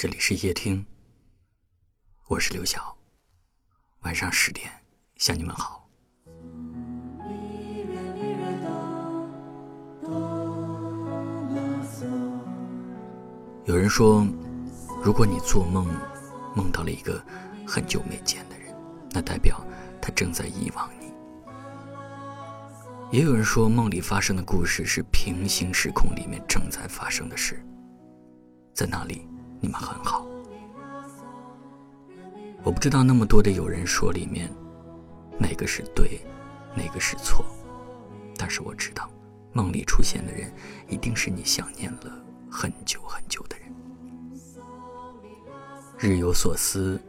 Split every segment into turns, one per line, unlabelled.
这里是夜听，我是刘晓。晚上十点向你们好。有人说，如果你做梦梦到了一个很久没见的人，那代表他正在遗忘你。也有人说，梦里发生的故事是平行时空里面正在发生的事，在那里。你们很好，我不知道那么多的有人说里面哪个是对，哪个是错，但是我知道梦里出现的人一定是你想念了很久很久的人。日有所思，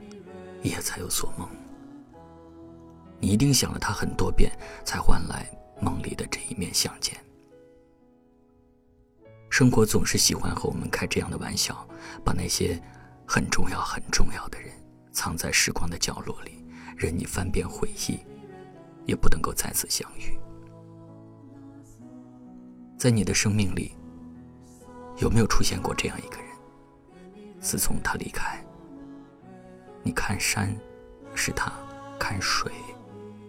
夜才有所梦。你一定想了他很多遍，才换来梦里的这一面相见。生活总是喜欢和我们开这样的玩笑，把那些很重要、很重要的人藏在时光的角落里，任你翻遍回忆，也不能够再次相遇。在你的生命里，有没有出现过这样一个人？自从他离开，你看山是他，看水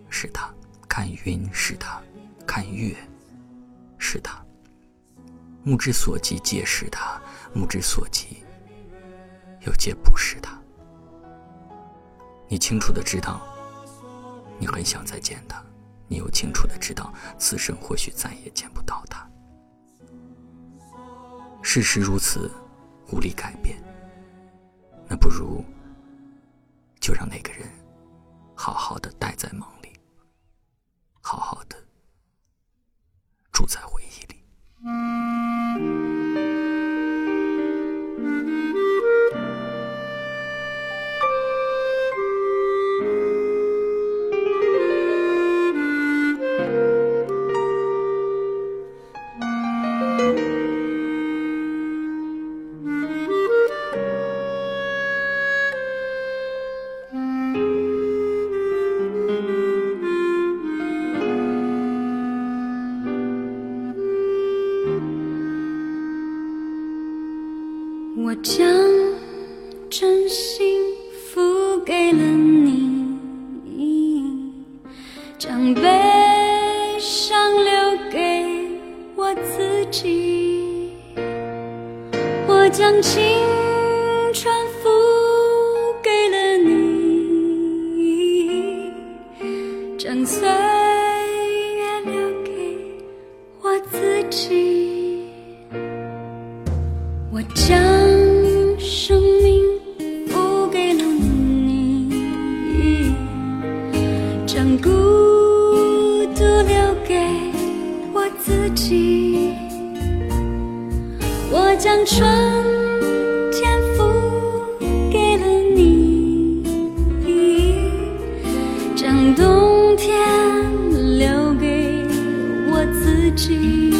是他，看云是他，看月是他。目之所及皆是他，目之所及又皆不是他。你清楚的知道，你很想再见他，你又清楚的知道，此生或许再也见不到他。事实如此，无力改变。那不如就让那个人好好的待在梦
我将真心付给了你，将悲伤留给我自己。我将情我将春天付给了你，将冬天留给我自己。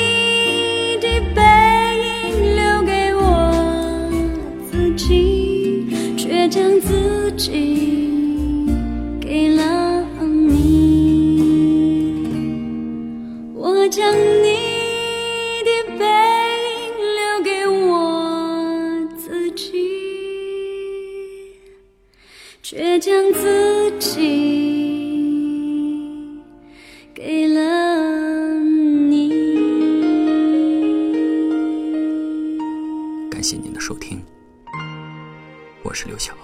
自己给了你。我将你的背影留给我自己，却将自己给了你。
感谢您的收听，我是刘晓。